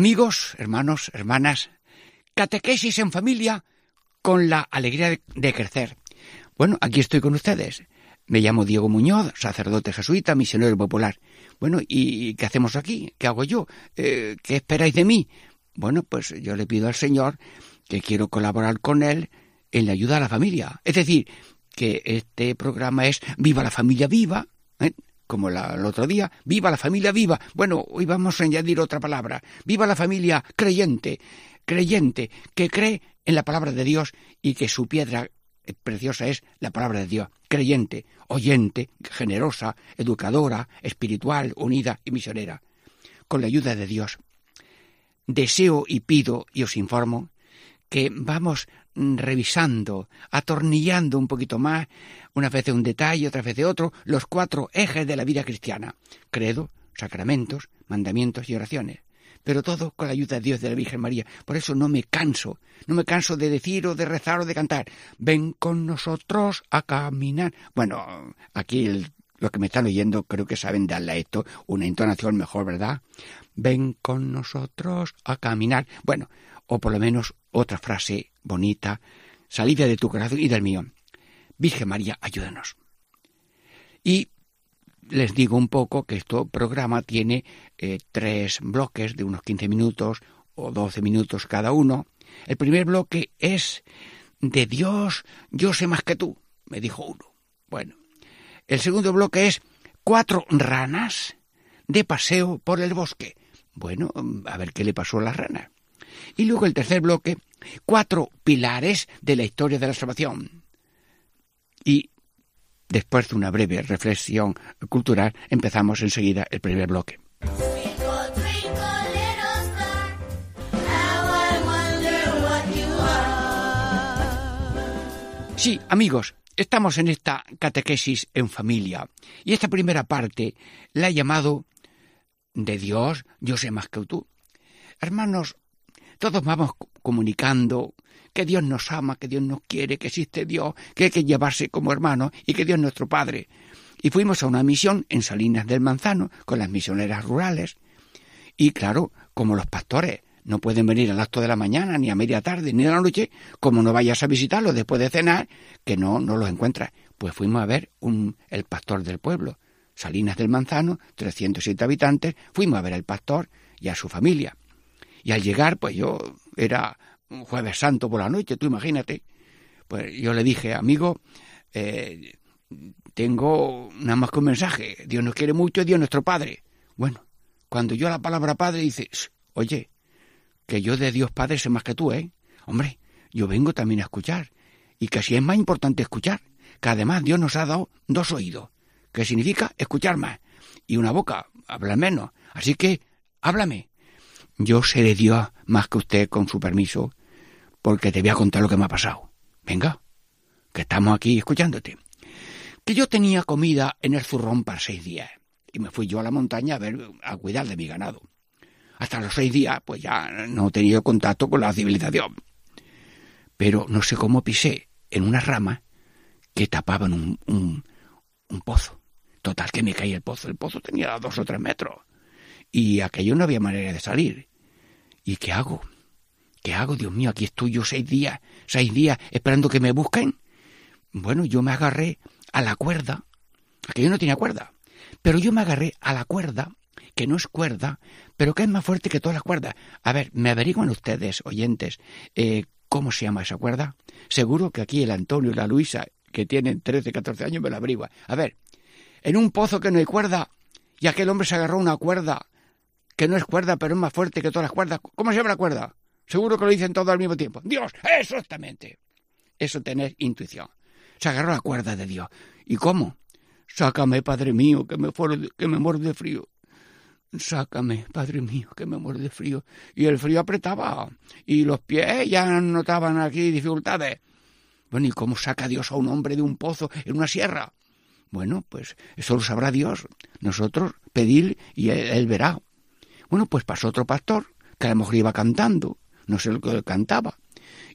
Amigos, hermanos, hermanas, catequesis en familia con la alegría de, crecer. Bueno, aquí estoy con ustedes. Me llamo Diego Muñoz, sacerdote jesuita, misionero popular. Bueno, ¿y qué hacemos aquí? ¿Qué hago yo? Eh, ¿Qué esperáis de mí? Bueno, pues yo le pido al Señor que quiero colaborar con Él en la ayuda a la familia. Es decir, que este programa es Viva la familia viva, ¿eh? Como el otro día, viva la familia viva. Bueno, hoy vamos a añadir otra palabra. Viva la familia creyente, creyente, que cree en la palabra de Dios y que su piedra preciosa es la palabra de Dios. Creyente, oyente, generosa, educadora, espiritual, unida y misionera. Con la ayuda de Dios. Deseo y pido y os informo que vamos revisando, atornillando un poquito más, una vez de un detalle, otra vez de otro, los cuatro ejes de la vida cristiana, credo, sacramentos, mandamientos y oraciones. Pero todo con la ayuda de Dios de la Virgen María. Por eso no me canso, no me canso de decir o de rezar o de cantar. Ven con nosotros a caminar. Bueno, aquí lo que me están oyendo creo que saben darle a esto una entonación mejor, ¿verdad? Ven con nosotros a caminar. Bueno, o por lo menos otra frase bonita, salida de tu corazón y del mío. Virgen María, ayúdanos. Y les digo un poco que este programa tiene eh, tres bloques de unos 15 minutos o 12 minutos cada uno. El primer bloque es de Dios, yo sé más que tú, me dijo uno. Bueno, el segundo bloque es cuatro ranas de paseo por el bosque. Bueno, a ver qué le pasó a las ranas. Y luego el tercer bloque, cuatro pilares de la historia de la salvación. Y después de una breve reflexión cultural, empezamos enseguida el primer bloque. Sí, amigos, estamos en esta catequesis en familia y esta primera parte la he llamado de Dios, yo sé más que tú. Hermanos, todos vamos comunicando que Dios nos ama, que Dios nos quiere, que existe Dios, que hay que llevarse como hermanos y que Dios es nuestro Padre. Y fuimos a una misión en Salinas del Manzano con las misioneras rurales. Y claro, como los pastores no pueden venir al acto de la mañana, ni a media tarde, ni a la noche, como no vayas a visitarlos después de cenar, que no, no los encuentras. Pues fuimos a ver un, el pastor del pueblo, Salinas del Manzano, 307 habitantes, fuimos a ver al pastor y a su familia. Y al llegar, pues yo era un jueves santo por la noche, tú imagínate. Pues yo le dije, amigo, eh, tengo nada más que un mensaje. Dios nos quiere mucho, Dios nuestro Padre. Bueno, cuando yo la palabra Padre dice, oye, que yo de Dios Padre sé más que tú, ¿eh? Hombre, yo vengo también a escuchar. Y que así es más importante escuchar. Que además Dios nos ha dado dos oídos, que significa escuchar más. Y una boca, hablar menos. Así que, háblame. Yo seré Dios más que usted con su permiso, porque te voy a contar lo que me ha pasado. Venga, que estamos aquí escuchándote. Que yo tenía comida en el zurrón para seis días, y me fui yo a la montaña a ver, a cuidar de mi ganado. Hasta los seis días, pues ya no he tenido contacto con la civilización. Pero no sé cómo pisé en una rama que tapaban un, un, un pozo. Total que me caí el pozo. El pozo tenía dos o tres metros. Y aquello no había manera de salir. ¿Y qué hago? ¿Qué hago, Dios mío? Aquí estoy yo seis días, seis días esperando que me busquen. Bueno, yo me agarré a la cuerda, aquello no tenía cuerda, pero yo me agarré a la cuerda, que no es cuerda, pero que es más fuerte que todas las cuerdas. A ver, ¿me averiguan ustedes, oyentes, eh, cómo se llama esa cuerda? Seguro que aquí el Antonio y la Luisa, que tienen 13, 14 años, me la averigua. A ver, en un pozo que no hay cuerda, y aquel hombre se agarró una cuerda que no es cuerda, pero es más fuerte que todas las cuerdas. ¿Cómo se llama la cuerda? Seguro que lo dicen todos al mismo tiempo. Dios, exactamente. Eso tener intuición. Se agarró la cuerda de Dios. ¿Y cómo? Sácame, Padre mío, que me, que me muero de frío. sácame, Padre mío, que me muero de frío. Y el frío apretaba, y los pies ya notaban aquí dificultades. Bueno, ¿y cómo saca Dios a un hombre de un pozo en una sierra? Bueno, pues eso lo sabrá Dios. Nosotros pedir y él, verá. Bueno, pues pasó otro pastor, que a lo mejor iba cantando, no sé lo que cantaba,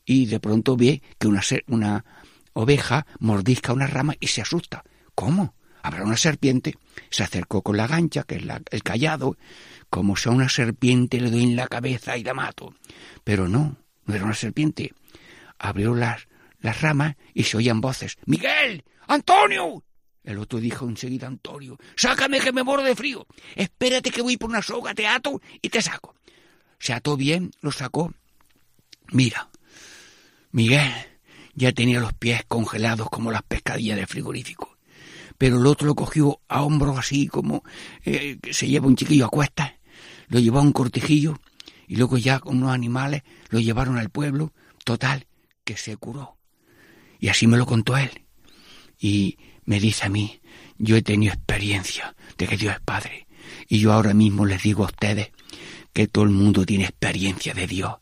y de pronto ve que una, una oveja mordisca una rama y se asusta. ¿Cómo? Habrá una serpiente. Se acercó con la gancha, que es el callado. Como sea una serpiente, le doy en la cabeza y la mato. Pero no, no era una serpiente. Abrió las, las ramas y se oían voces. ¡Miguel! ¡Antonio! El otro dijo enseguida, Antonio, sácame que me muero de frío. Espérate que voy por una soga, te ato y te saco. Se ató bien, lo sacó. Mira, Miguel ya tenía los pies congelados como las pescadillas del frigorífico pero el otro lo cogió a hombros así como eh, se lleva un chiquillo a cuestas, lo llevó a un cortijillo y luego ya con unos animales lo llevaron al pueblo, total, que se curó. Y así me lo contó él. Y me dice a mí, yo he tenido experiencia de que Dios es Padre. Y yo ahora mismo les digo a ustedes que todo el mundo tiene experiencia de Dios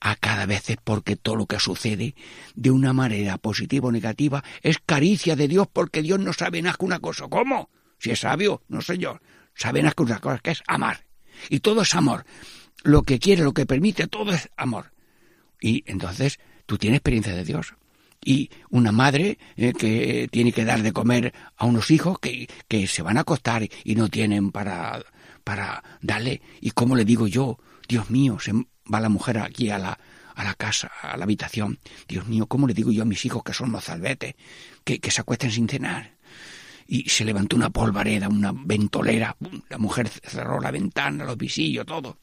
a cada vez es porque todo lo que sucede de una manera positiva o negativa es caricia de Dios porque Dios no sabe nada que una cosa. ¿Cómo? Si es sabio, no yo. Sabe nada que una cosa que es amar. Y todo es amor. Lo que quiere, lo que permite, todo es amor. Y entonces tú tienes experiencia de Dios. Y una madre eh, que tiene que dar de comer a unos hijos que, que se van a acostar y no tienen para, para darle. ¿Y cómo le digo yo? Dios mío, se va la mujer aquí a la, a la casa, a la habitación. Dios mío, ¿cómo le digo yo a mis hijos que son mozalbetes, que, que se acuesten sin cenar? Y se levantó una polvareda, una ventolera. La mujer cerró la ventana, los visillos, todo.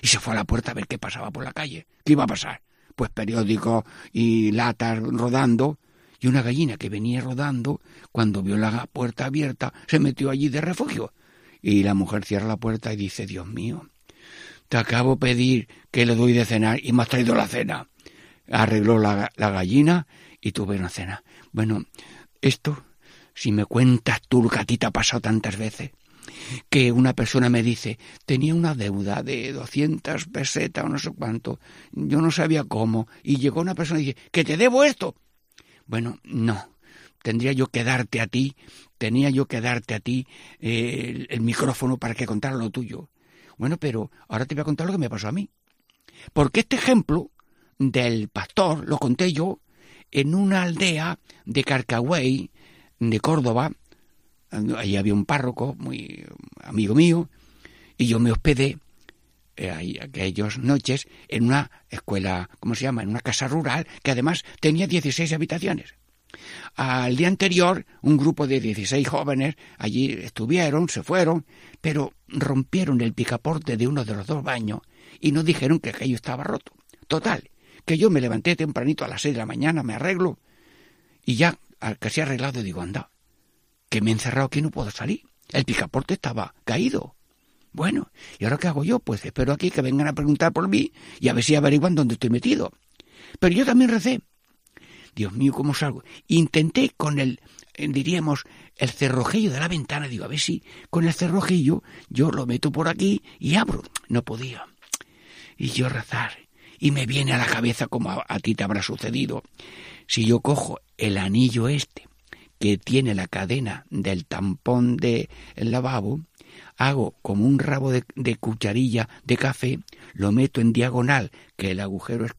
Y se fue a la puerta a ver qué pasaba por la calle. ¿Qué iba a pasar? Pues periódicos y latas rodando. Y una gallina que venía rodando, cuando vio la puerta abierta, se metió allí de refugio. Y la mujer cierra la puerta y dice, Dios mío, te acabo de pedir que le doy de cenar y me has traído la cena. Arregló la, gallina y tuve una cena. Bueno, esto, si me cuentas tú lo que a ti te ha pasado tantas veces, que una persona me dice, tenía una deuda de 200 pesetas o no sé cuánto, yo no sabía cómo, y llegó una persona y dice, que te debo esto. Bueno, no, tendría yo que darte a ti, tenía yo que darte a ti eh, el, micrófono para que contara lo tuyo. Bueno, pero ahora te voy a contar lo que me pasó a mí. Porque este ejemplo del pastor lo conté yo en una aldea de Carcagüey, de Córdoba. Allí había un párroco muy amigo mío y yo me hospedé eh, aquellas noches en una escuela, ¿cómo se llama? En una casa rural que además tenía 16 habitaciones. Al día anterior, un grupo de 16 jóvenes allí estuvieron, se fueron, pero rompieron el picaporte de uno de los dos baños y no dijeron que aquello estaba roto. Total, que yo me levanté tempranito a las seis de la mañana, me arreglo y ya casi arreglado digo, anda, que me he encerrado aquí no puedo salir. El picaporte estaba caído. Bueno, ¿y ahora qué hago yo? Pues espero aquí que vengan a preguntar por mí y a ver si averiguan dónde estoy metido. Pero yo también recé. Dios mío, ¿cómo salgo? Intenté con el, eh, diríamos, el cerrojillo de la ventana, digo, a ver si con el cerrojillo yo lo meto por aquí y abro. No podía. Y yo rezar. Y me viene a la cabeza como a, a ti te habrá sucedido. Si yo cojo el anillo este, que tiene la cadena del tampón del lavabo, hago como un rabo de, cucharilla de café, lo meto en diagonal, que el agujero es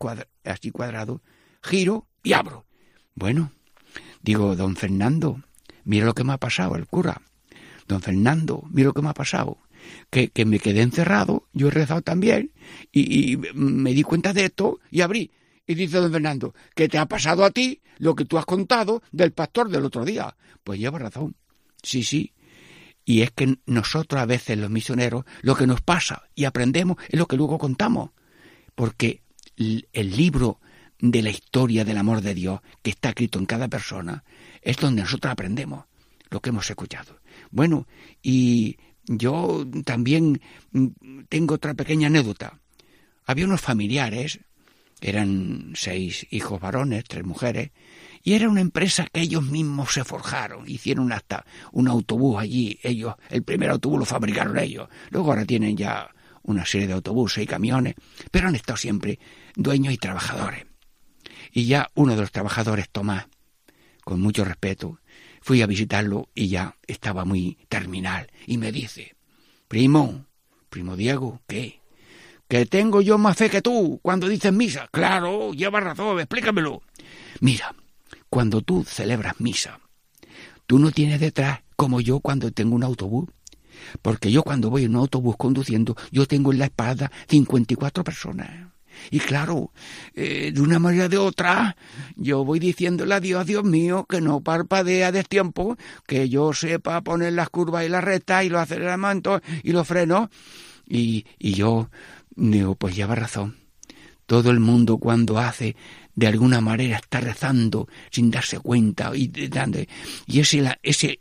así cuadrado, giro y abro. Bueno, digo, don Fernando, mira lo que me ha pasado, el cura. Don Fernando, mira lo que me ha pasado. Que, que me quedé encerrado, yo he rezado también, y me di cuenta de esto y abrí. Y dice don Fernando, que te ha pasado a ti lo que tú has contado del pastor del otro día. Pues lleva razón. Sí, sí. Y es que nosotros a veces los misioneros, lo que nos pasa y aprendemos es lo que luego contamos. Porque el libro de la historia del amor de Dios que está escrito en cada persona, es donde nosotros aprendemos lo que hemos escuchado. Bueno, y yo también mm, tengo otra pequeña anécdota. Había unos familiares, eran seis hijos varones, tres mujeres, Y era una empresa que ellos mismos se forjaron, hicieron hasta un autobús allí, ellos, el primer autobús lo fabricaron ellos, luego ahora tienen ya una serie de autobuses y camiones, pero han estado siempre dueños y trabajadores. Y ya uno de los trabajadores, Tomás, con mucho respeto, fui a visitarlo y ya estaba muy terminal, y me dice, primo, primo Diego, ¿qué? Que tengo yo más fe que tú cuando dices misa. Claro, lleva razón, explícamelo. Mira, cuando tú celebras misa, tú no tienes detrás como yo cuando tengo un autobús. Porque yo cuando voy en un autobús conduciendo, yo tengo en la espalda 54 personas. Y claro, eh, de una manera o de otra, yo voy diciéndole a Dios, Dios mío, que no parpadea de tiempo, que yo sepa poner las curvas y las rectas y los aceleramientos y los frenos. Y, y yo digo, pues lleva razón. Todo el mundo cuando hace de alguna manera está rezando sin darse cuenta y, y ese, ese,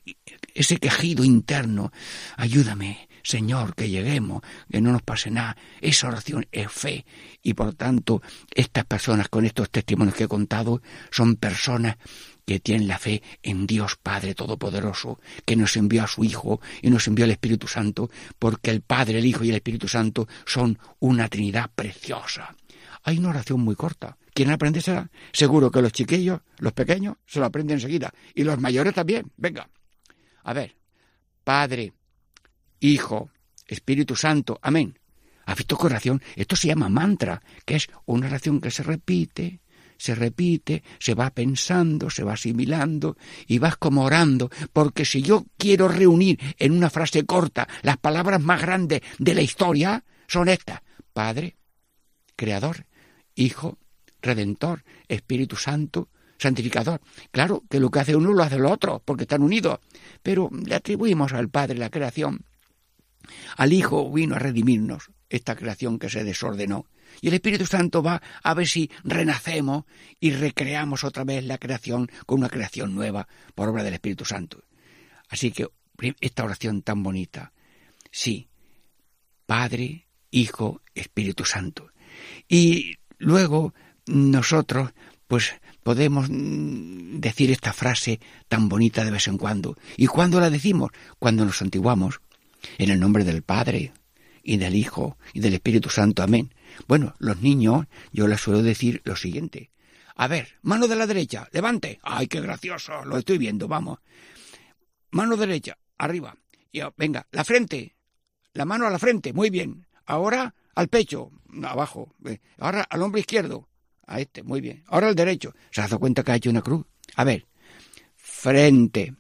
ese quejido interno, ayúdame, Señor, que lleguemos, que no nos pase nada. Esa oración es fe y por tanto estas personas con estos testimonios que he contado son personas que tienen la fe en Dios Padre Todopoderoso, que nos envió a su Hijo y nos envió al Espíritu Santo, porque el Padre, el Hijo y el Espíritu Santo son una Trinidad preciosa. Hay una oración muy corta, ¿Quién aprende será? Seguro que los chiquillos, los pequeños, se lo aprenden enseguida. Y los mayores también. Venga. A ver. Padre, Hijo, Espíritu Santo. Amén. ¿Has visto qué oración? Esto se llama mantra, que es una oración que se repite, se repite, se va pensando, se va asimilando y vas como orando, porque si yo quiero reunir en una frase corta las palabras más grandes de la historia, son estas. Padre, Creador, Hijo, Redentor, Espíritu Santo, santificador. Claro que lo que hace uno lo hace el otro, porque están unidos, pero le atribuimos al Padre la creación. Al Hijo vino a redimirnos esta creación que se desordenó. Y el Espíritu Santo va a ver si renacemos y recreamos otra vez la creación con una creación nueva por obra del Espíritu Santo. Así que esta oración tan bonita. Sí, Padre, Hijo, Espíritu Santo. Y luego nosotros pues podemos mm, decir esta frase tan bonita de vez en cuando. ¿Y cuándo la decimos? Cuando nos santiguamos. En el nombre del Padre y del Hijo y del Espíritu Santo. Amén. Bueno, los niños, yo les suelo decir lo siguiente. A ver, mano de la derecha, levante. ¡Ay, qué gracioso! Lo estoy viendo, vamos. Mano derecha, arriba. Y, venga, la frente. La mano a la frente, muy bien. Ahora al pecho, abajo. Ahora al hombro izquierdo. A este, muy bien. Ahora el derecho. ¿Se ha dado cuenta que ha hecho una cruz? A ver. Frente,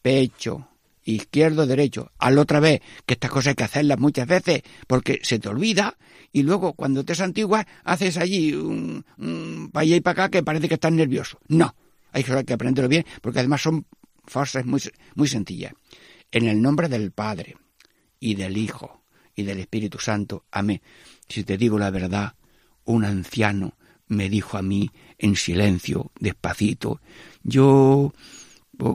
pecho, izquierdo, derecho. Al otra vez, que estas cosas hay que hacerlas muchas veces porque se te olvida y luego cuando te santiguas haces allí un, para allá y para acá que parece que estás nervioso. No, hay que aprenderlo bien porque además son frases muy, muy sencillas. En el nombre del Padre y del Hijo y del Espíritu Santo. Amén. Si te digo la verdad, un anciano me dijo a mí en silencio, despacito, yo,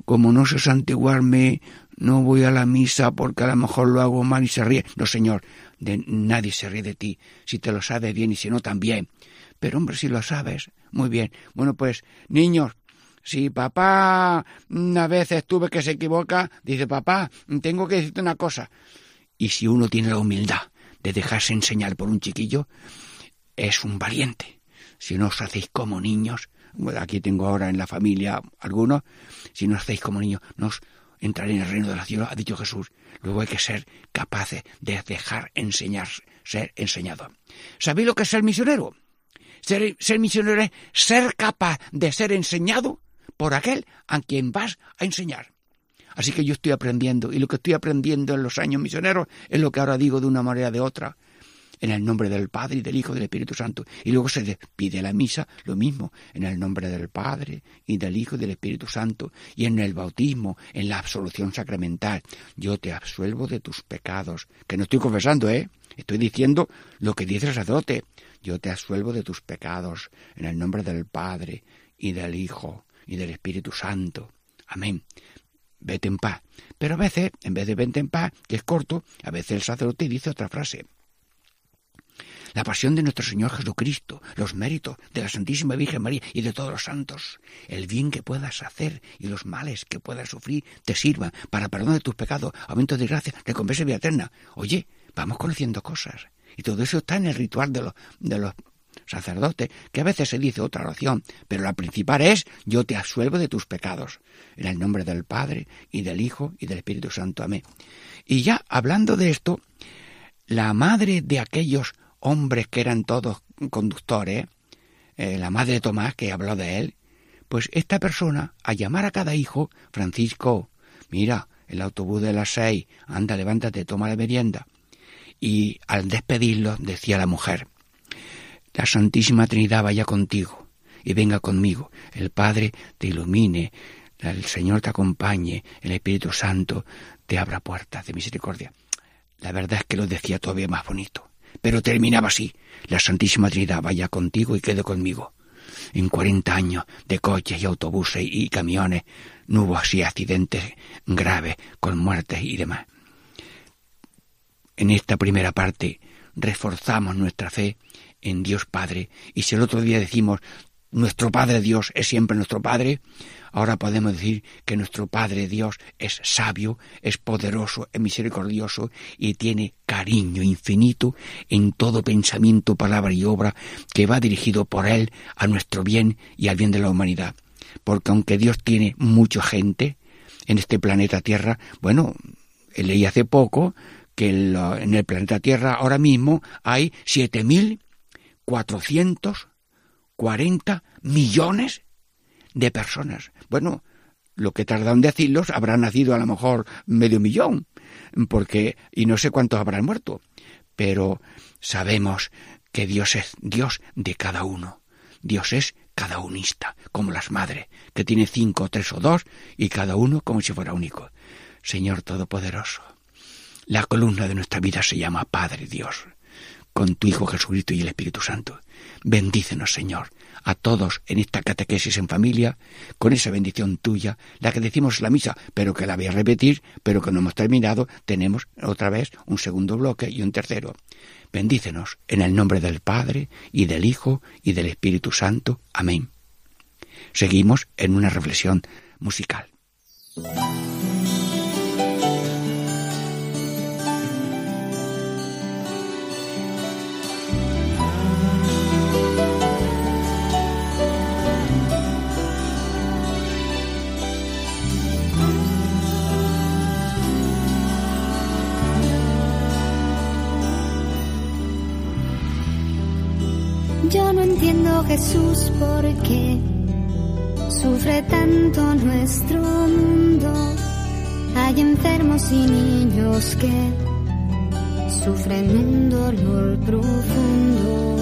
como no sé santiguarme, no voy a la misa porque a lo mejor lo hago mal y se ríe. No, señor, de, nadie se ríe de ti, si te lo sabes bien y si no también. Pero hombre, si lo sabes, muy bien. Bueno, pues, niños, si papá a veces tuve que se equivoca, dice papá, tengo que decirte una cosa. Y si uno tiene la humildad de dejarse enseñar por un chiquillo, es un valiente si no os hacéis como niños, aquí tengo ahora en la familia algunos, si no os hacéis como niños, no os entraré en el reino de la cielo, ha dicho Jesús. Luego hay que ser capaces de dejar enseñar, ser enseñado. ¿Sabéis lo que es ser misionero? Ser, ser misionero es ser capaz de ser enseñado por aquel a quien vas a enseñar. Así que yo estoy aprendiendo y lo que estoy aprendiendo en los años misioneros es lo que ahora digo de una manera o de otra en el nombre del Padre y del Hijo y del Espíritu Santo. Y luego se despide la misa, lo mismo, en el nombre del Padre y del Hijo y del Espíritu Santo. Y en el bautismo, en la absolución sacramental. Yo te absuelvo de tus pecados. Que no estoy confesando, ¿eh? Estoy diciendo lo que dice el sacerdote. Yo te absuelvo de tus pecados, en el nombre del Padre y del Hijo y del Espíritu Santo. Amén vete en paz. Pero a veces, en vez de vete en paz, que es corto, a veces el sacerdote dice otra frase. La pasión de nuestro Señor Jesucristo, los méritos de la Santísima Virgen María y de todos los santos, el bien que puedas hacer y los males que puedas sufrir te sirvan para perdón de tus pecados, aumento de gracia, recompensa y vida eterna. Oye, vamos conociendo cosas. Y todo eso está en el ritual de los, de los sacerdotes, que a veces se dice otra oración, pero la principal es yo te asuelvo de tus pecados. En el nombre del Padre y del Hijo y del Espíritu Santo. Amén. Y ya hablando de esto, la madre de aquellos hombres que eran todos conductores, eh, la madre de Tomás que habló de él, pues esta persona, a llamar a cada hijo, Francisco, mira, el autobús de las seis, anda, levántate, toma la merienda. Y al despedirlo decía la mujer, la Santísima Trinidad vaya contigo y venga conmigo, el Padre te ilumine, el Señor te acompañe, el Espíritu Santo te abra puertas de misericordia. La verdad es que lo decía todavía más bonito, pero terminaba así, la Santísima Trinidad vaya contigo y quede conmigo. En cuarenta años de coches y autobuses y camiones no hubo así accidentes graves con muertes y demás. En esta primera parte reforzamos nuestra fe en Dios Padre y si el otro día decimos nuestro Padre Dios es siempre nuestro Padre, ahora podemos decir que nuestro Padre Dios es sabio, es poderoso, es misericordioso y tiene cariño infinito en todo pensamiento, palabra y obra que va dirigido por Él a nuestro bien y al bien de la humanidad. Porque aunque Dios tiene mucha gente en este planeta Tierra, bueno, leí hace poco que en el planeta Tierra ahora mismo hay siete mil cuatrocientos 40 millones de personas. Bueno, lo que tardan en decirlos habrá nacido a lo mejor medio millón, porque y no sé cuántos habrán muerto, pero sabemos que Dios es Dios de cada uno. Dios es cada unista, como las madres, que tiene cinco, tres o dos, y cada uno como si fuera único. Señor Todopoderoso, la columna de nuestra vida se llama Padre Dios, con tu Hijo Jesucristo y el Espíritu Santo. Bendícenos, Señor, a todos en esta catequesis en familia, con esa bendición tuya, la que decimos la misa, pero que la voy a repetir, pero que no hemos terminado, tenemos otra vez un segundo bloque y un tercero. Bendícenos en el nombre del Padre, y del Hijo, y del Espíritu Santo. Amén. Seguimos en una reflexión musical. Entiendo Jesús por qué sufre tanto nuestro mundo. Hay enfermos y niños que sufren un dolor profundo.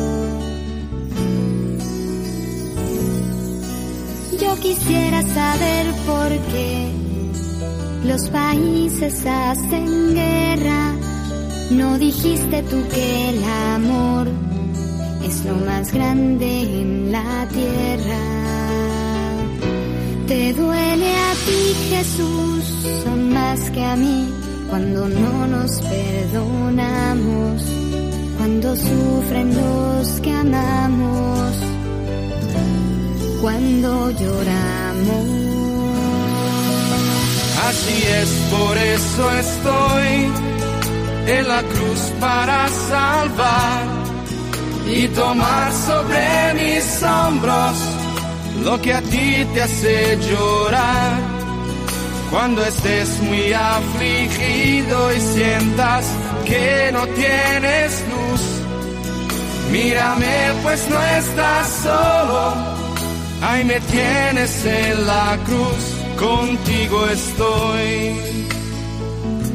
Yo quisiera saber por qué los países hacen guerra. No dijiste tú que el amor es lo más grande en la tierra. Te duele a ti Jesús, son más que a mí, cuando no nos perdonamos, cuando sufren los que amamos, cuando lloramos. Así es, por eso estoy en la cruz para salvar y tomar sobre mis hombros lo que a ti te hace llorar. Cuando estés muy afligido y sientas que no tienes luz, mírame pues no estás solo, ahí me tienes en la cruz, contigo estoy,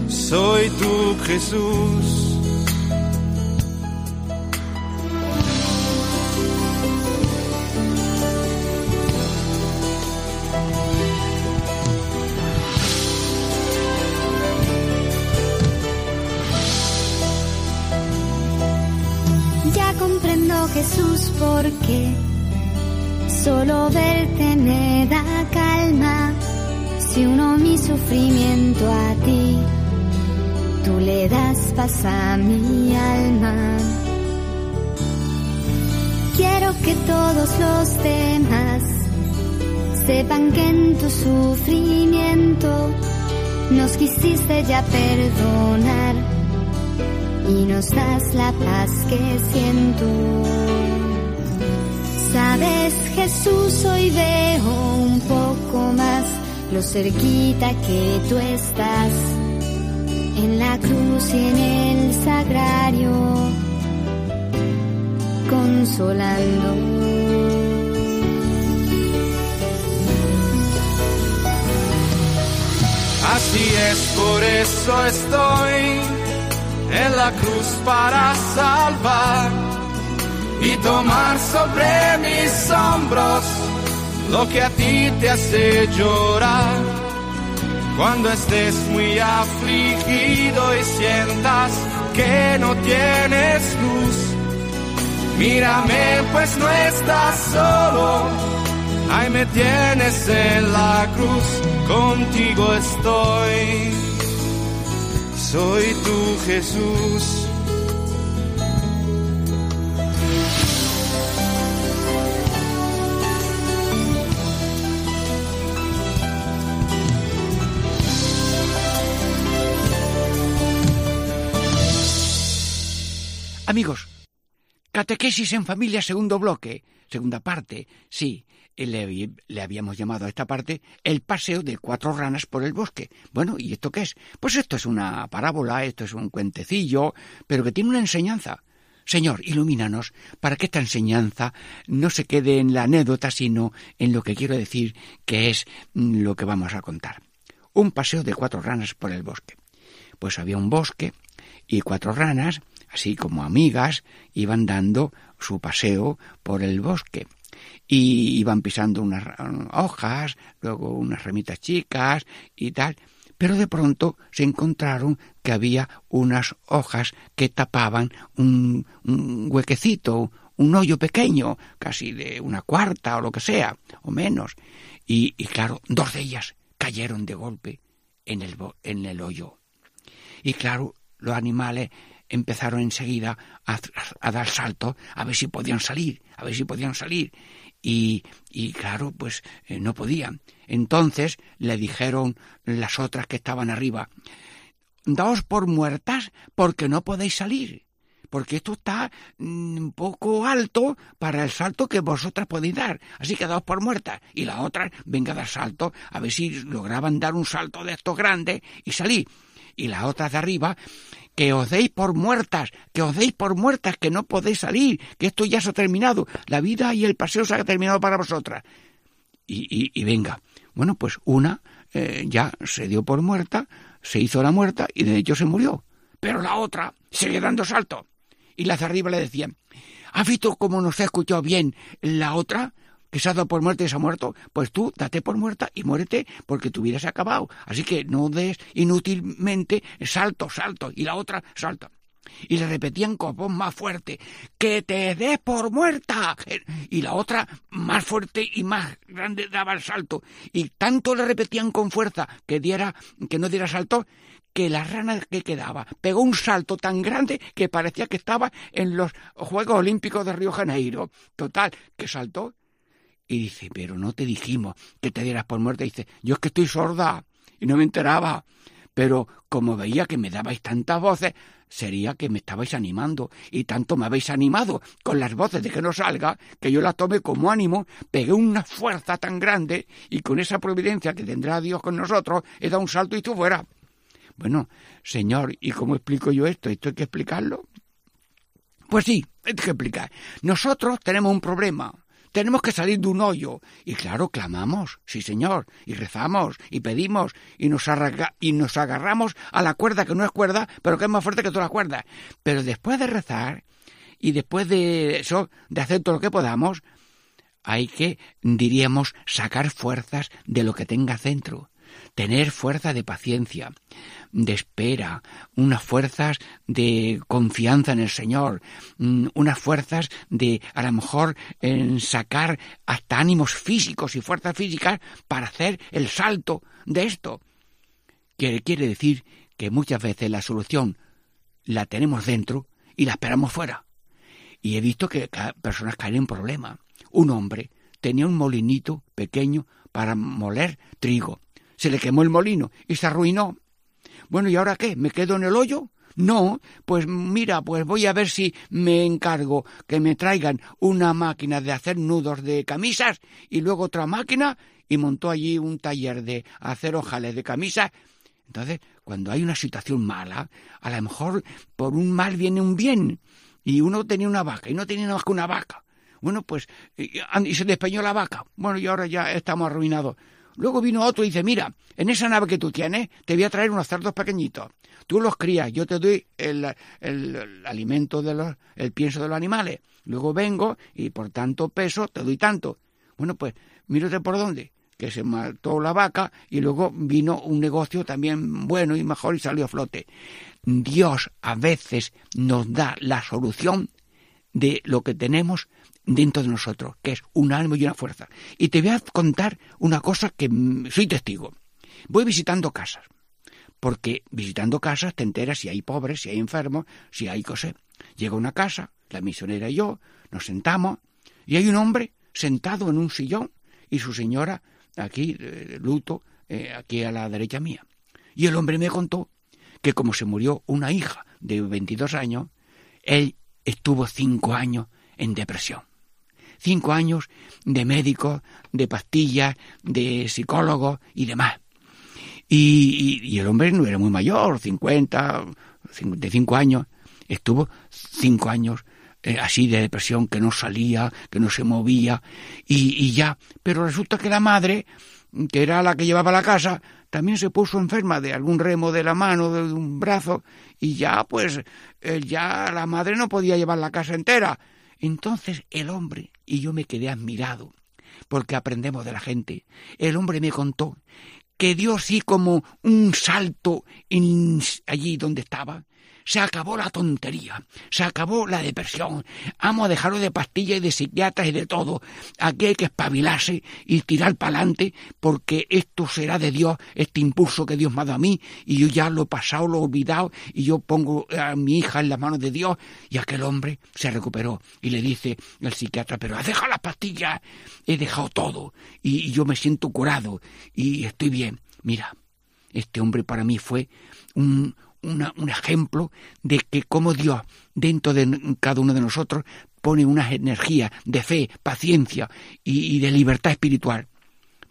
soy tu Jesús. Jesús porque solo verte me da calma. Si uno mi sufrimiento a ti, tú le das paz a mi alma. quiero que todos los demás sepan que en tu sufrimiento nos quisiste ya perdonar y nos das la paz que siento. Sabes, Jesús, hoy veo un poco más lo cerquita que tú estás en la cruz y en el sagrario, consolando. Así es, por eso estoy en la cruz para salvar y tomar sobre mis hombros lo que a ti te hace llorar. Cuando estés muy afligido y sientas que no tienes luz, mírame pues no estás solo, ahí me tienes en la cruz contigo estoy, soy tu Jesús. Amigos, catequesis en familia, segundo bloque, segunda parte, sí, le, le, habíamos llamado a esta parte el paseo de cuatro ranas por el bosque. Bueno, ¿y esto qué es? Pues esto es una parábola, esto es un cuentecillo, pero que tiene una enseñanza. Señor, ilumínanos para que esta enseñanza no se quede en la anécdota, sino en lo que quiero decir que es mm, lo que vamos a contar. Un paseo de cuatro ranas por el bosque. Pues había un bosque y cuatro ranas, así como amigas, iban dando su paseo por el bosque y iban pisando unas hojas, luego unas ramitas chicas y tal, pero de pronto se encontraron que había unas hojas que tapaban un, huequecito, un hoyo pequeño, casi de una cuarta o lo que sea, o menos. Y, claro, dos de ellas cayeron de golpe en el, en el hoyo. Y claro, los animales empezaron enseguida a, a, dar saltos a ver si podían salir, a ver si podían salir y, y claro, pues eh, no podían. Entonces le dijeron las otras que estaban arriba, daos por muertas porque no podéis salir, porque esto está mm, un poco alto para el salto que vosotras podéis dar, así que daos por muertas. Y las otras, venga a dar salto, a ver si lograban dar un salto de estos grandes y salir. Y las otras de arriba, que os deis por muertas, que os deis por muertas, que no podéis salir, que esto ya se ha terminado, la vida y el paseo se ha terminado para vosotras. Y, venga, bueno, pues una eh, ya se dio por muerta, se hizo la muerta y de hecho se murió. Pero la otra sigue dando salto. Y las de arriba le decían, ¿has visto cómo nos ha escuchado bien la otra? Que se ha dado por muerte y se ha muerto, pues tú date por muerta y muérete porque tu vida se ha acabado. Así que no des inútilmente salto, salto, y la otra salta. Y le repetían con voz más fuerte, que te des por muerta. Y la otra más fuerte y más grande daba el salto. Y tanto le repetían con fuerza que diera, que no diera salto, que la rana que quedaba pegó un salto tan grande que parecía que estaba en los Juegos Olímpicos de Río Janeiro. Total, que saltó y dice, pero no te dijimos que te dieras por muerta. Y dice, yo es que estoy sorda y no me enteraba. Pero como veía que me dabais tantas voces, sería que me estabais animando. Y tanto me habéis animado con las voces de que no salga, que yo la tome como ánimo, pegué una fuerza tan grande y con esa providencia que tendrá Dios con nosotros, he dado un salto y tú fuera. Bueno, señor, ¿y cómo explico yo esto? ¿Esto hay que explicarlo? Pues sí, hay que explicar. Nosotros tenemos un problema tenemos que salir de un hoyo. Y claro, clamamos, sí señor, y rezamos, y pedimos, y nos, y nos agarramos a la cuerda que no es cuerda, pero que es más fuerte que toda la cuerda. Pero después de rezar, y después de eso, de hacer todo lo que podamos, hay que, diríamos, sacar fuerzas de lo que tenga centro tener fuerza de paciencia, de espera, unas fuerzas de confianza en el Señor, mm, unas fuerzas de a lo mejor en sacar hasta ánimos físicos y fuerzas físicas para hacer el salto de esto. Quiere, quiere decir que muchas veces la solución la tenemos dentro y la esperamos fuera. Y he visto que personas caen en problemas. Un hombre tenía un molinito pequeño para moler trigo. Se le quemó el molino y se arruinó. Bueno, ¿y ahora qué? ¿Me quedo en el hoyo? No, pues mira, pues voy a ver si me encargo que me traigan una máquina de hacer nudos de camisas y luego otra máquina y montó allí un taller de hacer ojales de camisas. Entonces, cuando hay una situación mala, a lo mejor por un mal viene un bien. Y uno tenía una vaca y no tenía más que una vaca. Bueno, pues, y se despeñó la vaca. Bueno, y ahora ya estamos arruinados. Luego vino otro y dice, mira, en esa nave que tú tienes te voy a traer unos cerdos pequeñitos. Tú los crías, yo te doy el, alimento de los, el pienso de los animales. Luego vengo y por tanto peso te doy tanto. Bueno, pues mírate por dónde, que se mató la vaca y luego vino un negocio también bueno y mejor y salió a flote. Dios a veces nos da la solución de lo que tenemos dentro de nosotros, que es un alma y una fuerza. Y te voy a contar una cosa que mm, soy testigo. Voy visitando casas, porque visitando casas te enteras si hay pobres, si hay enfermos, si hay cosas. Llega una casa, la misionera y yo, nos sentamos, y hay un hombre sentado en un sillón y su señora aquí, luto, eh, aquí a la derecha mía. Y el hombre me contó que como se murió una hija de 22 años, él estuvo cinco años en depresión cinco años de médico, de pastillas, de psicólogo y demás. Y, el hombre no era muy mayor, 50, 55 años. Estuvo cinco años eh, así de depresión, que no salía, que no se movía, y, y, ya. Pero resulta que la madre, que era la que llevaba la casa, también se puso enferma de algún remo de la mano, de un brazo, y ya, pues, eh, ya la madre no podía llevar la casa entera. Entonces el hombre, y yo me quedé admirado, porque aprendemos de la gente, el hombre me contó que dio así como un salto allí donde estaba, se acabó la tontería, se acabó la depresión. Vamos a dejarlo de pastillas y de psiquiatras y de todo. Aquí hay que espabilarse y tirar para adelante porque esto será de Dios, este impulso que Dios me ha dado a mí y yo ya lo he pasado, lo he olvidado y yo pongo a mi hija en las manos de Dios y aquel hombre se recuperó y le dice el psiquiatra, pero has dejado las pastillas, he dejado todo y yo me siento curado y estoy bien. Mira, este hombre para mí fue un, un ejemplo de que como Dios dentro de cada uno de nosotros pone una energía de fe, paciencia y, de libertad espiritual.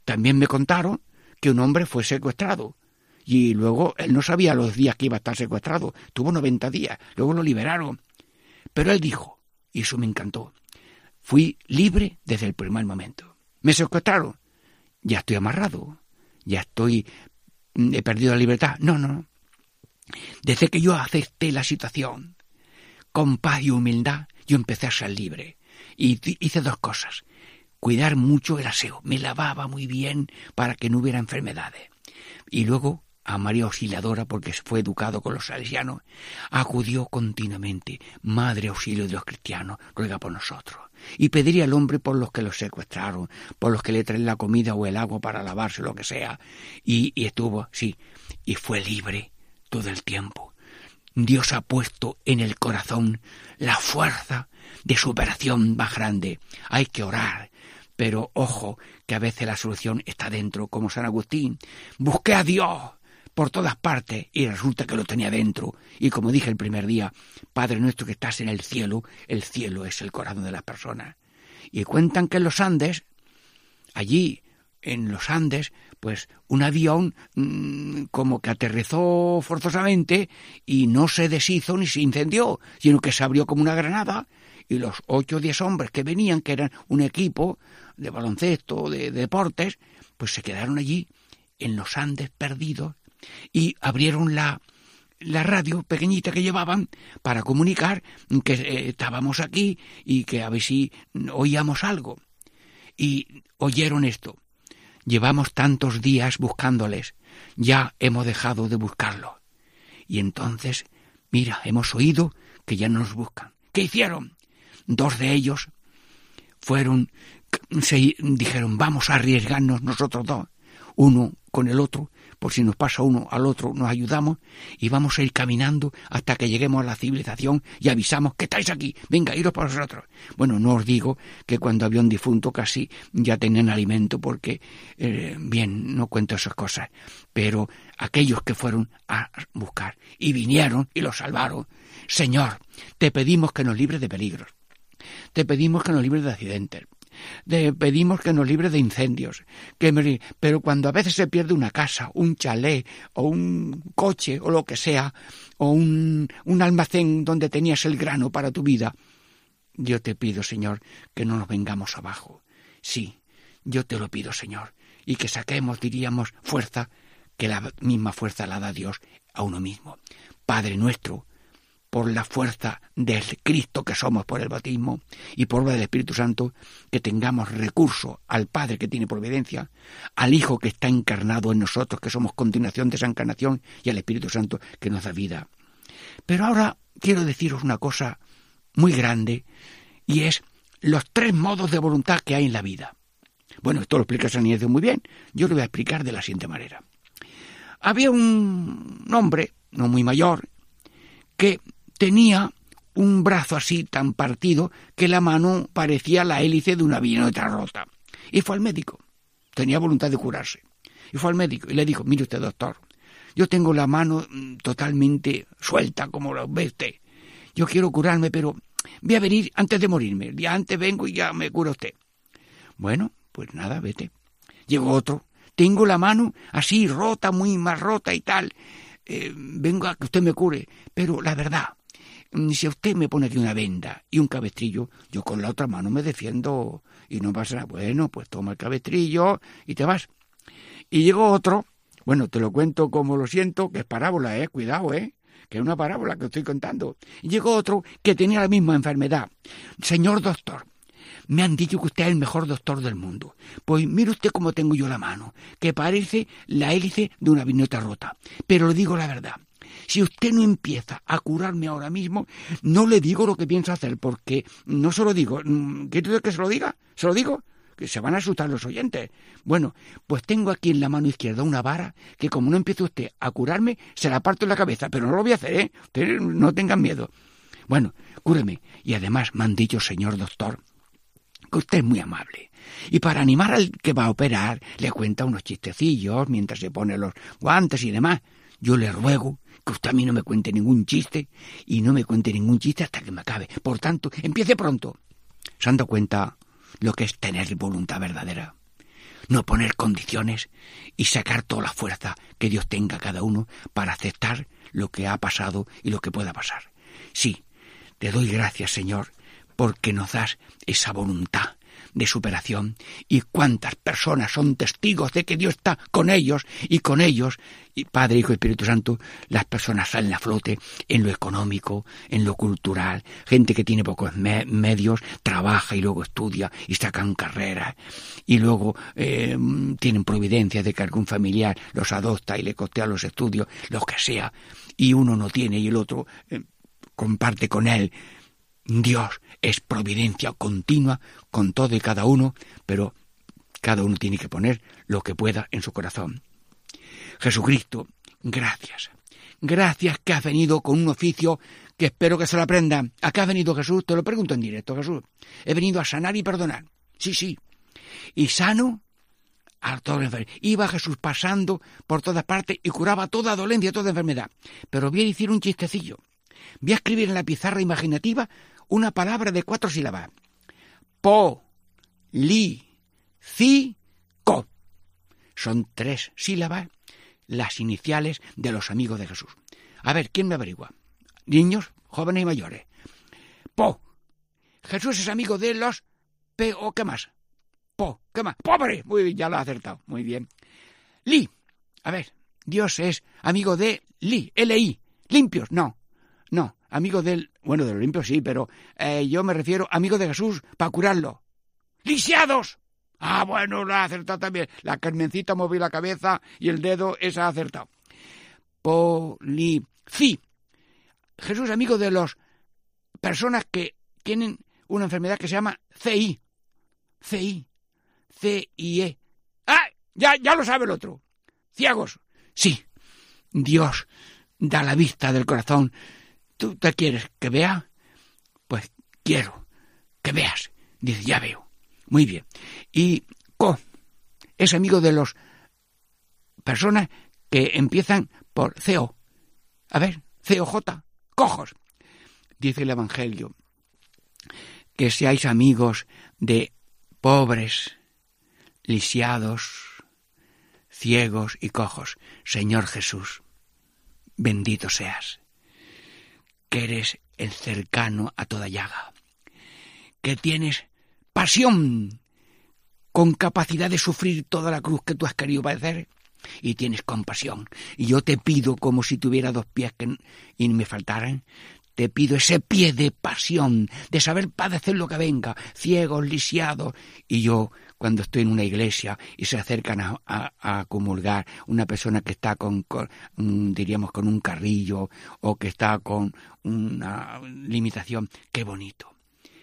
También me contaron que un hombre fue secuestrado y luego él no sabía los días que iba a estar secuestrado, tuvo 90 días, luego lo liberaron. Pero él dijo, y eso me encantó, fui libre desde el primer momento. Me secuestraron, ya estoy amarrado, ya estoy, mm, he perdido la libertad. No, no, desde que yo acepté la situación, con paz y humildad, yo empecé a ser libre. Y hice dos cosas. Cuidar mucho el aseo. Me lavaba muy bien para que no hubiera enfermedades. Y luego a María Auxiliadora, porque fue educado con los salesianos, acudió continuamente, Madre Auxilio de los cristianos, ruega por nosotros. Y pediría al hombre por los que lo secuestraron, por los que le traen la comida o el agua para lavarse, lo que sea. Y, y estuvo, sí, y fue libre del tiempo. Dios ha puesto en el corazón la fuerza de superación más grande. Hay que orar, pero ojo, que a veces la solución está dentro, como San Agustín. Busqué a Dios por todas partes y resulta que lo tenía dentro. Y como dije el primer día, Padre nuestro que estás en el cielo, el cielo es el corazón de las personas. Y cuentan que en los Andes, allí en los Andes, pues un avión mm, como que aterrizó forzosamente y no se deshizo ni se incendió, sino que se abrió como una granada y los ocho o diez hombres que venían, que eran un equipo de baloncesto, de, deportes, pues se quedaron allí en los Andes perdidos y abrieron la, la radio pequeñita que llevaban para comunicar que eh, estábamos aquí y que a ver si oíamos algo. Y oyeron esto. Llevamos tantos días buscándoles, ya hemos dejado de buscarlo. Y entonces, mira, hemos oído que ya no nos buscan. ¿Qué hicieron? Dos de ellos fueron, se dijeron, vamos a arriesgarnos nosotros dos. Uno con el otro por si nos pasa uno al otro, nos ayudamos y vamos a ir caminando hasta que lleguemos a la civilización y avisamos que estáis aquí, venga, iros por vosotros. Bueno, no os digo que cuando había un difunto casi ya tenían alimento porque, eh, bien, no cuento esas cosas, pero aquellos que fueron a buscar y vinieron y los salvaron, Señor, te pedimos que nos libres de peligros, te pedimos que nos libres de accidentes, de, pedimos que nos libre de incendios, que pero cuando a veces se pierde una casa, un chalet o un coche o lo que sea, o un, un almacén donde tenías el grano para tu vida, yo te pido, Señor, que no nos vengamos abajo. Sí, yo te lo pido, Señor, y que saquemos, diríamos, fuerza, que la misma fuerza la da Dios a uno mismo. Padre nuestro, por la fuerza del Cristo que somos por el bautismo y por obra del Espíritu Santo, que tengamos recurso al Padre que tiene providencia, al Hijo que está encarnado en nosotros, que somos continuación de esa encarnación, y al Espíritu Santo que nos da vida. Pero ahora quiero deciros una cosa muy grande, y es los tres modos de voluntad que hay en la vida. Bueno, esto lo explica San Ignacio muy bien. Yo lo voy a explicar de la siguiente manera. Había un hombre, no muy mayor, que tenía un brazo así tan partido que la mano parecía la hélice de una avioneta rota. Y fue al médico. Tenía voluntad de curarse. Y fue al médico y le dijo, mire usted, doctor, yo tengo la mano mm, totalmente suelta, como lo ve usted. Yo quiero curarme, pero voy a venir antes de morirme. Día antes vengo y ya me cura usted. Bueno, pues nada, vete. Llegó otro. Tengo la mano así rota, muy más rota y tal. Eh, vengo a que usted me cure. Pero la verdad, si usted me pone aquí una venda y un cabestrillo, yo con la otra mano me defiendo y no pasa nada. Bueno, pues toma el cabestrillo y te vas. Y llegó otro, bueno, te lo cuento como lo siento, que es parábola, eh, cuidado, eh, que es una parábola que estoy contando. Y llegó otro que tenía la misma enfermedad. Señor doctor, me han dicho que usted es el mejor doctor del mundo. Pues mire usted cómo tengo yo la mano, que parece la hélice de una vineta rota. Pero le digo la verdad, si usted no empieza a curarme ahora mismo, no le digo lo que piensa hacer, porque no se lo digo. Mm, ¿Quiere que se lo diga? ¿Se lo digo? que se van a asustar los oyentes. Bueno, pues tengo aquí en la mano izquierda una vara que como no empiece usted a curarme, se la parto en la cabeza, pero no lo voy a hacer, ¿eh? Ustedes no tengan miedo. Bueno, cúreme. Y además me han dicho, señor doctor, que usted es muy amable. Y para animar al que va a operar, le cuenta unos chistecillos mientras se pone los guantes y demás. Yo le ruego que usted a mí no me cuente ningún chiste y no me cuente ningún chiste hasta que me acabe. Por tanto, empiece pronto. ¿Se han dado cuenta lo que es tener voluntad verdadera? No poner condiciones y sacar toda la fuerza que Dios tenga cada uno para aceptar lo que ha pasado y lo que pueda pasar. Sí, te doy gracias, Señor, porque nos das esa voluntad de superación. Y cuántas personas son testigos de que Dios está con ellos y con ellos, y Padre, Hijo y Espíritu Santo, las personas salen a flote en lo económico, en lo cultural, gente que tiene pocos medios, trabaja y luego estudia y sacan carreras. Y luego eh, tienen providencia de que algún familiar los adopta y le costea los estudios, lo que sea, y uno no tiene y el otro eh, comparte con él. Dios es providencia continua con todo y cada uno, pero cada uno tiene que poner lo que pueda en su corazón. Jesucristo, gracias. Gracias que has venido con un oficio que espero que se lo aprenda. ¿A qué ha venido Jesús? Te lo pregunto en directo, Jesús. He venido a sanar y perdonar. Sí, sí. Y sano a toda enfermedad. Iba Jesús pasando por todas partes y curaba toda dolencia, toda enfermedad. Pero voy a decir un chistecillo. Voy a escribir en la pizarra imaginativa una palabra de cuatro sílabas. Po, li, ci, co. Son tres sílabas las iniciales de los amigos de Jesús. A ver, ¿quién me averigua? Niños, jóvenes y mayores. Po. Jesús es amigo de los P o qué más. Po, ¿qué más? Pobre. Muy bien, ya lo ha acertado. Muy bien. Li. A ver, Dios es amigo de Li, L-I. Limpios, no. No, amigo del... Bueno, de los limpios sí, pero eh, yo me refiero amigo de Jesús para curarlo. ¡Lisiados! Ah, bueno, lo ha acertado también. La Carmencita movió la cabeza y el dedo, esa ha acertado. Polici. Jesús amigo de las personas que tienen una enfermedad que se llama CI. CI. C-I-E. ¡Ah! Ya, ya lo sabe el otro. Ciegos. Sí, Dios da la vista del corazón. ¿Tú te quieres que vea? Pues quiero que veas. Dice, ya veo. Muy bien. Y Co es amigo de las personas que empiezan por CO. A ver, COJ, cojos. Dice el Evangelio que seáis amigos de pobres, lisiados, ciegos y cojos. Señor Jesús, bendito seas, que eres el cercano a toda llaga, que tienes pasión con capacidad de sufrir toda la cruz que tú has querido padecer y tienes compasión. Y yo te pido, como si tuviera dos pies que, y me faltaran, te pido ese pie de pasión, de saber padecer lo que venga, ciegos, lisiados. Y yo, cuando estoy en una iglesia y se acercan a, a, comulgar una persona que está con, mm, diríamos, con un carrillo o que está con una limitación, qué bonito.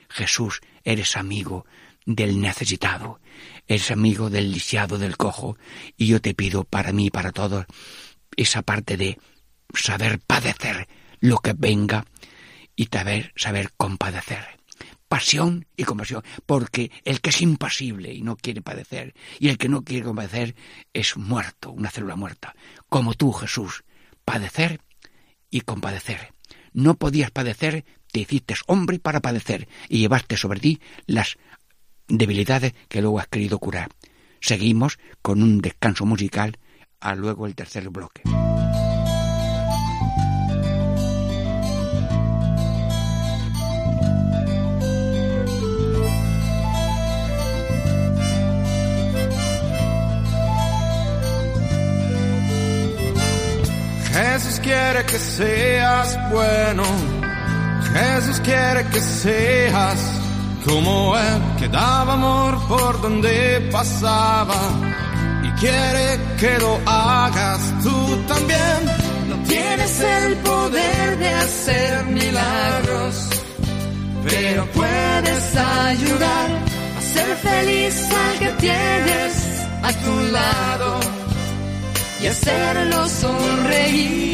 Jesús, eres amigo del necesitado, eres amigo del lisiado, del cojo, y yo te pido para mí para todos esa parte de saber padecer lo que venga y saber, saber compadecer. Pasión y compasión, porque el que es impasible y no quiere padecer, y el que no quiere compadecer es muerto, una célula muerta. Como tú, Jesús, padecer y compadecer. No podías padecer, te hiciste hombre para padecer y llevaste sobre ti las debilidades que luego has querido curar. Seguimos con un descanso musical a luego el tercer bloque. Jesús quiere que seas bueno, Jesús quiere que seas como Él, que daba amor por donde pasaba y quiere que lo hagas tú también. No tienes el poder de hacer milagros, pero puedes ayudar a ser feliz al que tienes a tu lado y hacerlo sonreír.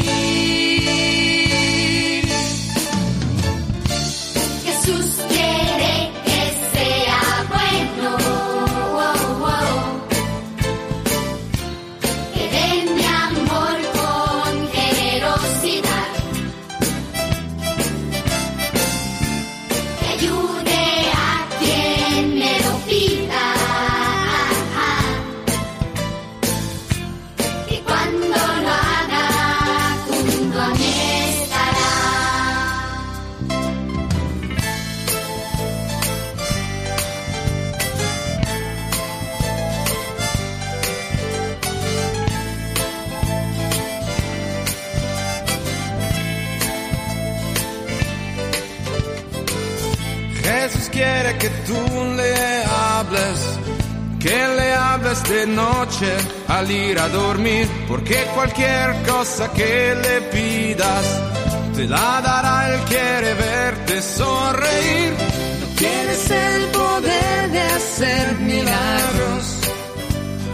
Al ir a dormir, porque cualquier cosa que le pidas, te la dará, él quiere verte sonreír. No tienes el poder de hacer milagros,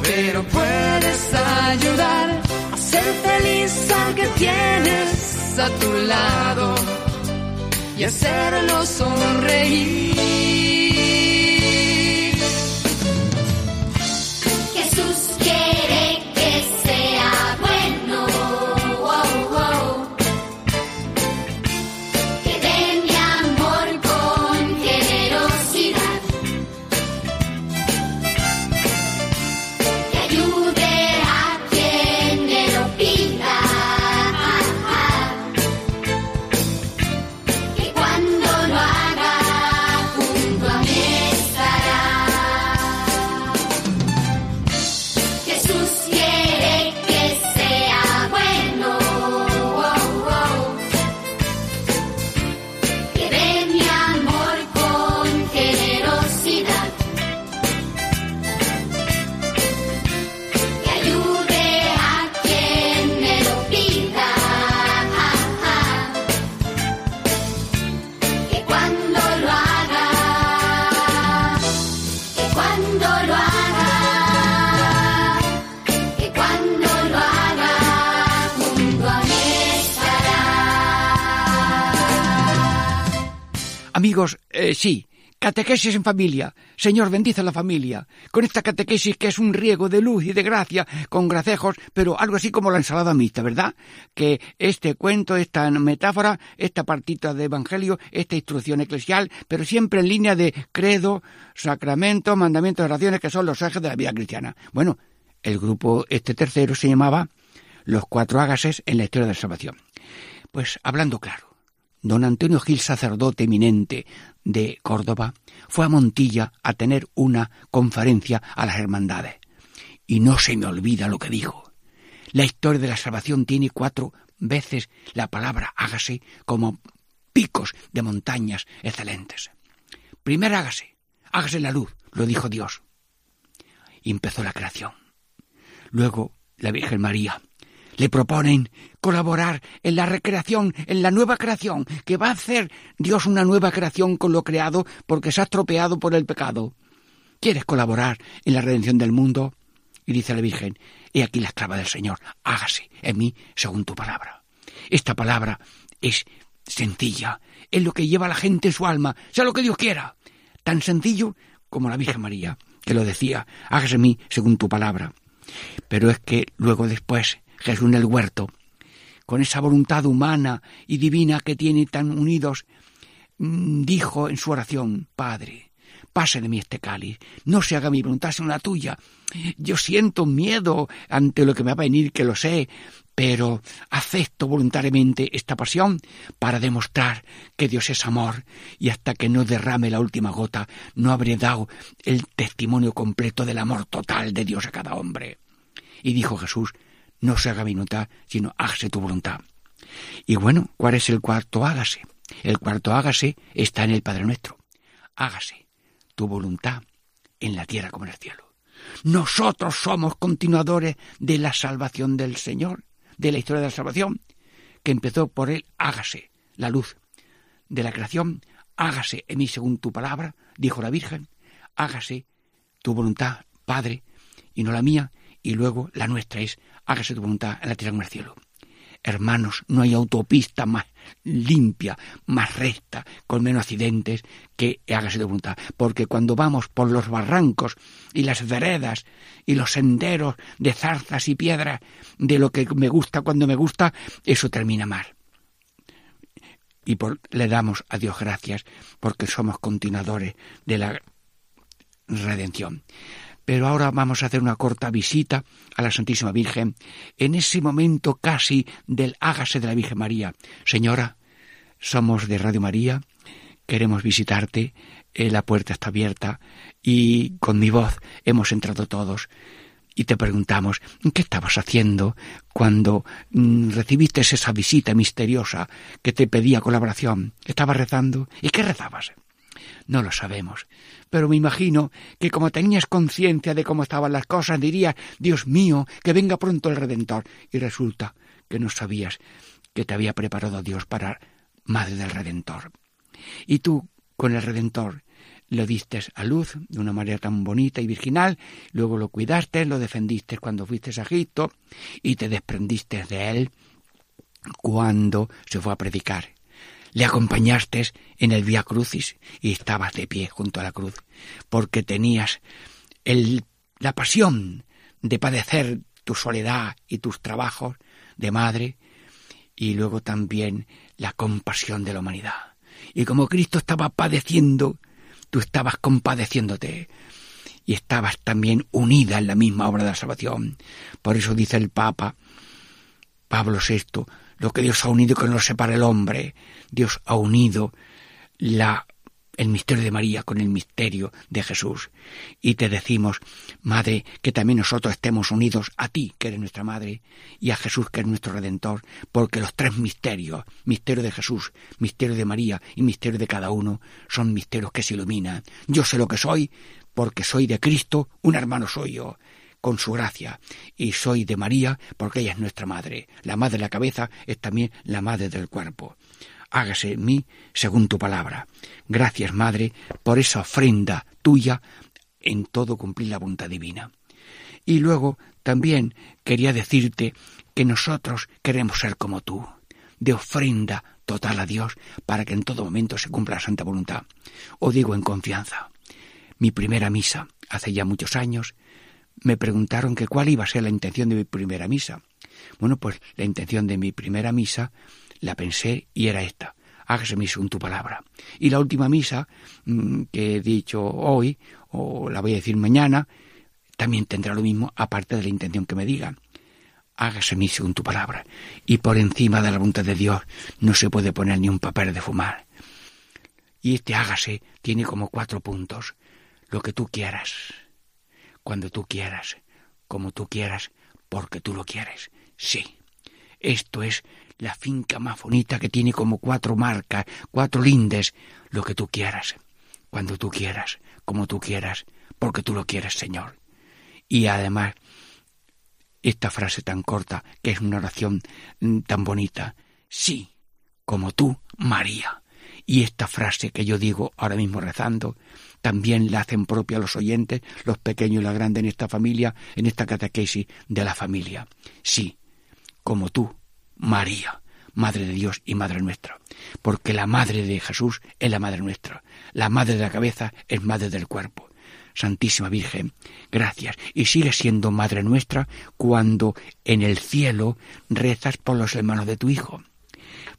pero puedes ayudar a ser feliz al que tienes a tu lado y hacerlo sonreír. Catequesis en familia. Señor, bendice la familia. Con esta catequesis que es un riego de luz y de gracia, con gracejos, pero algo así como la ensalada mixta, ¿verdad? Que este cuento, esta metáfora, esta partita de evangelio, esta instrucción eclesial, pero siempre en línea de credo, sacramento, mandamientos, oraciones, que son los ejes de la vida cristiana. Bueno, el grupo, este tercero, se llamaba Los Cuatro Ágases en la Historia de la Salvación. Pues hablando claro, don Antonio Gil, sacerdote eminente de Córdoba, fue a Montilla a tener una conferencia a las hermandades. Y no se me olvida lo que dijo. La historia de la salvación tiene cuatro veces la palabra hágase como picos de montañas excelentes. Primero hágase, hágase la luz, lo dijo Dios. Y empezó la creación. Luego la Virgen María le proponen colaborar en la recreación, en la nueva creación, que va a hacer Dios una nueva creación con lo creado porque se ha estropeado por el pecado. ¿Quieres colaborar en la redención del mundo? Y dice la Virgen, he aquí la esclava del Señor, hágase en mí según tu palabra. Esta palabra es sencilla, es lo que lleva a la gente en su alma, sea lo que Dios quiera. Tan sencillo como la Virgen María, que lo decía, hágase en mí según tu palabra. Pero es que luego después Jesús en el huerto, con esa voluntad humana y divina que tiene tan unidos, mm, dijo en su oración, Padre, pase de mí este cáliz, no se haga mi voluntad sino la tuya. Yo siento miedo ante lo que me va a venir, que lo sé, pero acepto voluntariamente esta pasión para demostrar que Dios es amor y hasta que no derrame la última gota no habré dado el testimonio completo del amor total de Dios a cada hombre. Y dijo Jesús, no se haga mi voluntad, sino hágase tu voluntad. Y bueno, ¿cuál es el cuarto hágase? El cuarto hágase está en el Padre Nuestro. Hágase tu voluntad en la tierra como en el cielo. Nosotros somos continuadores de la salvación del Señor, de la historia de la salvación, que empezó por él, hágase la luz de la creación, hágase en mí según tu palabra, dijo la Virgen, hágase tu voluntad, Padre, y no la mía, y luego la nuestra es hágase tu voluntad en la tierra como en el cielo. Hermanos, no hay autopista más limpia, más recta, con menos accidentes que hágase tu voluntad. Porque cuando vamos por los barrancos y las veredas y los senderos de zarzas y piedras de lo que me gusta cuando me gusta, eso termina mal. Y por, le damos a Dios gracias porque somos continuadores de la redención. Pero ahora vamos a hacer una corta visita a la Santísima Virgen en ese momento casi del hágase de la Virgen María. Señora, somos de Radio María, queremos visitarte, eh, la puerta está abierta y con mi voz hemos entrado todos y te preguntamos qué estabas haciendo cuando mm, recibiste esa visita misteriosa que te pedía colaboración. ¿Estabas rezando? ¿Y qué rezabas? No lo sabemos. Pero me imagino que como tenías conciencia de cómo estaban las cosas, dirías, Dios mío, que venga pronto el Redentor. Y resulta que no sabías que te había preparado Dios para Madre del Redentor. Y tú, con el Redentor, lo diste a luz de una manera tan bonita y virginal, luego lo cuidaste, lo defendiste cuando fuiste a Egipto y te desprendiste de él cuando se fue a predicar le acompañaste en el Vía Crucis y estabas de pie junto a la cruz, porque tenías el, la pasión de padecer tu soledad y tus trabajos de madre, y luego también la compasión de la humanidad. Y como Cristo estaba padeciendo, tú estabas compadeciéndote y estabas también unida en la misma obra de la salvación. Por eso dice el Papa Pablo VI, lo que Dios ha unido que no lo separa el hombre. Dios ha unido la, el misterio de María con el misterio de Jesús. Y te decimos, Madre, que también nosotros estemos unidos a ti, que eres nuestra Madre, y a Jesús, que es nuestro Redentor, porque los tres misterios, misterio de Jesús, misterio de María y misterio de cada uno, son misterios que se iluminan. Yo sé lo que soy, porque soy de Cristo, un hermano soy yo con su gracia. Y soy de María porque ella es nuestra madre. La madre de la cabeza es también la madre del cuerpo. Hágase en mí según tu palabra. Gracias, Madre, por esa ofrenda tuya en todo cumplir la voluntad divina. Y luego también quería decirte que nosotros queremos ser como tú, de ofrenda total a Dios para que en todo momento se cumpla la santa voluntad. O digo en confianza, mi primera misa, hace ya muchos años, me preguntaron que cuál iba a ser la intención de mi primera misa. Bueno, pues la intención de mi primera misa la pensé y era esta. Hágase mi según tu palabra. Y la última misa mm, que he dicho hoy, o la voy a decir mañana, también tendrá lo mismo, aparte de la intención que me diga. Hágase mi según tu palabra. Y por encima de la voluntad de Dios no se puede poner ni un papel de fumar. Y este hágase tiene como cuatro puntos. Lo que tú quieras, cuando tú quieras, como tú quieras, porque tú lo quieres. Sí. Esto es la finca más bonita que tiene como cuatro marcas, cuatro lindes, lo que tú quieras, cuando tú quieras, como tú quieras, porque tú lo quieres, Señor. Y además, esta frase tan corta, que es una oración mm, tan bonita, sí, como tú, María. Y esta frase que yo digo ahora mismo rezando, también la hacen propia los oyentes, los pequeños y los grandes en esta familia, en esta catequesis de la familia. Sí, como tú, María, Madre de Dios y Madre nuestra, porque la Madre de Jesús es la Madre nuestra, la Madre de la cabeza es Madre del cuerpo. Santísima Virgen, gracias. Y sigue siendo Madre nuestra cuando en el cielo rezas por los hermanos de tu Hijo.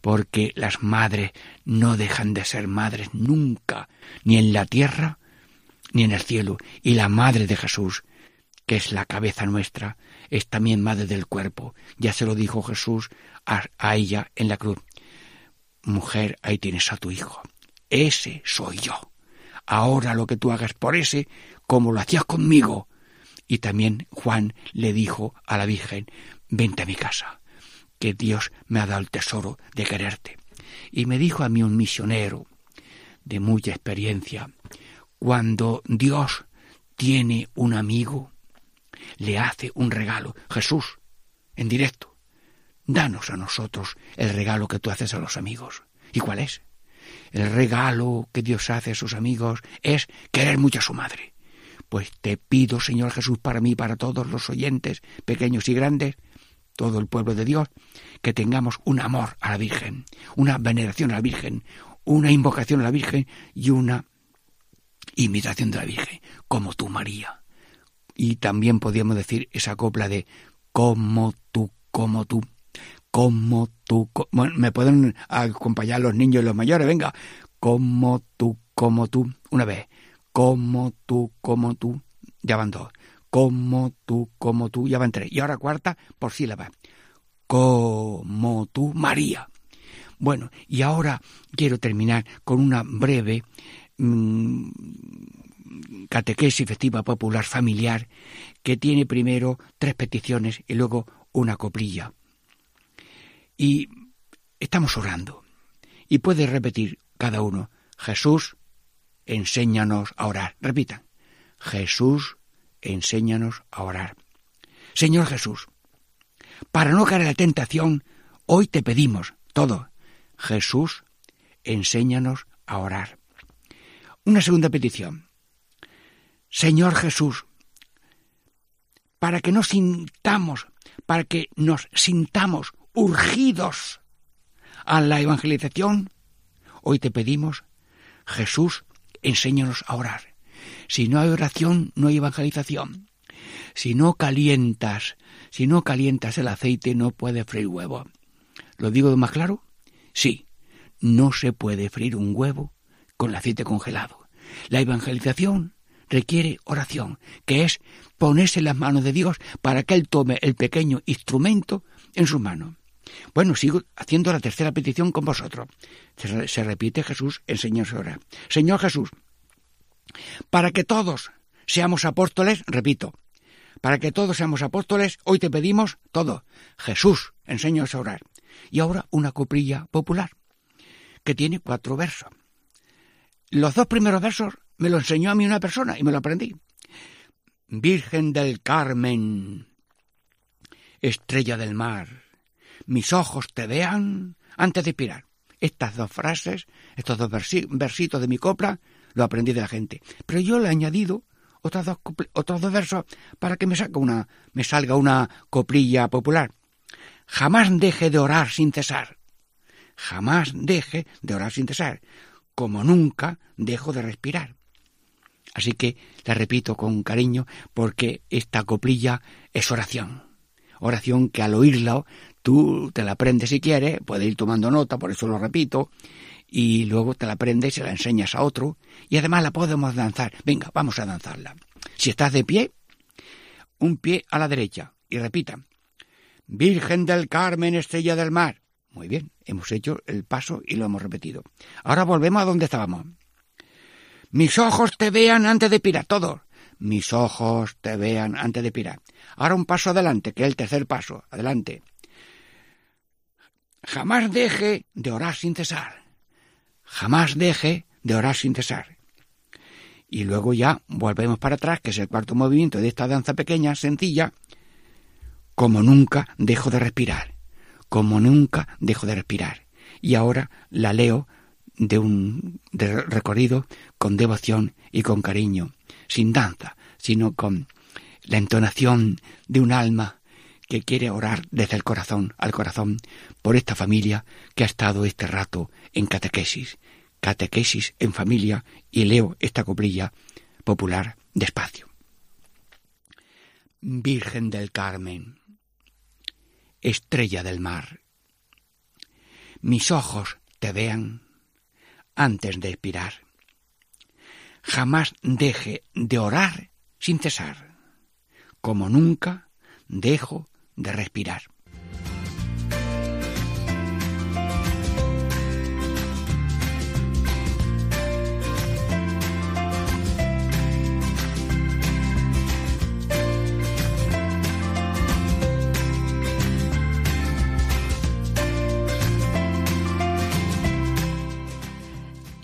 Porque las madres no dejan de ser madres nunca, ni en la tierra, ni en el cielo. Y la Madre de Jesús, que es la cabeza nuestra, es también Madre del cuerpo. Ya se lo dijo Jesús a, ella en la cruz. Mujer, ahí tienes a tu Hijo. Ese soy yo ahora lo que tú hagas por ese, como lo hacías conmigo. Y también Juan le dijo a la Virgen, vente a mi casa, que Dios me ha dado el tesoro de quererte. Y me dijo a mí un misionero de mucha experiencia, cuando Dios tiene un amigo, le hace un regalo. Jesús, en directo, danos a nosotros el regalo que tú haces a los amigos. ¿Y cuál es? el regalo que Dios hace a sus amigos es querer mucho a su madre. Pues te pido, Señor Jesús, para mí, para todos los oyentes, pequeños y grandes, todo el pueblo de Dios, que tengamos un amor a la Virgen, una veneración a la Virgen, una invocación a la Virgen y una imitación de la Virgen, como tú, María. Y también podríamos decir esa copla de como tú, como tú como tú, me pueden acompañar los niños y los mayores, venga, como tú, como tú, una vez, como tú, como tú, ya van dos, como tú, como tú, ya van tres, y ahora cuarta por sílaba, como tú, María. Bueno, y ahora quiero terminar con una breve mmm, catequesis festiva popular familiar que tiene primero tres peticiones y luego una coplilla. Y estamos orando. Y puede repetir cada uno, Jesús, enséñanos a orar. Repitan, Jesús, enséñanos a orar. Señor Jesús, para no caer en la tentación, hoy te pedimos todo. Jesús, enséñanos a orar. Una segunda petición. Señor Jesús, para que nos sintamos, para que nos sintamos urgidos a la evangelización, hoy te pedimos, Jesús, enséñanos a orar. Si no hay oración, no hay evangelización. Si no calientas, si no calientas el aceite, no puede freír huevo. ¿Lo digo más claro? Sí, no se puede freír un huevo con el aceite congelado. La evangelización requiere oración, que es ponerse en las manos de Dios para que Él tome el pequeño instrumento en su mano. Bueno, sigo haciendo la tercera petición con vosotros. Se, repite Jesús, enseñó ahora. Señor Jesús, para que todos seamos apóstoles, repito, para que todos seamos apóstoles, hoy te pedimos todo. Jesús, enséñanos a orar. Y ahora una coprilla popular, que tiene cuatro versos. Los dos primeros versos me lo enseñó a mí una persona y me lo aprendí. Virgen del Carmen, estrella del mar, mis ojos te vean antes de expirar. Estas dos frases, estos dos versitos de mi copla, lo aprendí de la gente. Pero yo le he añadido otros dos, otros dos versos para que me, una, me salga una coplilla popular. Jamás deje de orar sin cesar. Jamás deje de orar sin cesar, como nunca dejo de respirar. Así que la repito con cariño porque esta coplilla es oración. Oración que al oírla tú te la aprendes si quieres, puedes ir tomando nota, por eso lo repito, y luego te la aprendes y se la enseñas a otro, y además la podemos danzar. Venga, vamos a danzarla. Si estás de pie, un pie a la derecha, y repita, Virgen del Carmen, estrella del mar. Muy bien, hemos hecho el paso y lo hemos repetido. Ahora volvemos a donde estábamos. Mis ojos te vean antes de pirar, todos. Mis ojos te vean antes de pirar. Ahora un paso adelante, que es el tercer paso. Adelante. Jamás deje de orar sin cesar. Jamás deje de orar sin cesar. Y luego ya volvemos para atrás, que es el cuarto movimiento de esta danza pequeña, sencilla. Como nunca dejo de respirar. Como nunca dejo de respirar. Y ahora la leo de un recorrido con devoción y con cariño, sin danza, sino con la entonación de un alma que quiere orar desde el corazón al corazón por esta familia que ha estado este rato en catequesis, catequesis en familia, y leo esta cobrilla popular despacio. Virgen del Carmen, estrella del mar, mis ojos te vean antes de expirar. Jamás deje de orar sin cesar, como nunca dejo de respirar.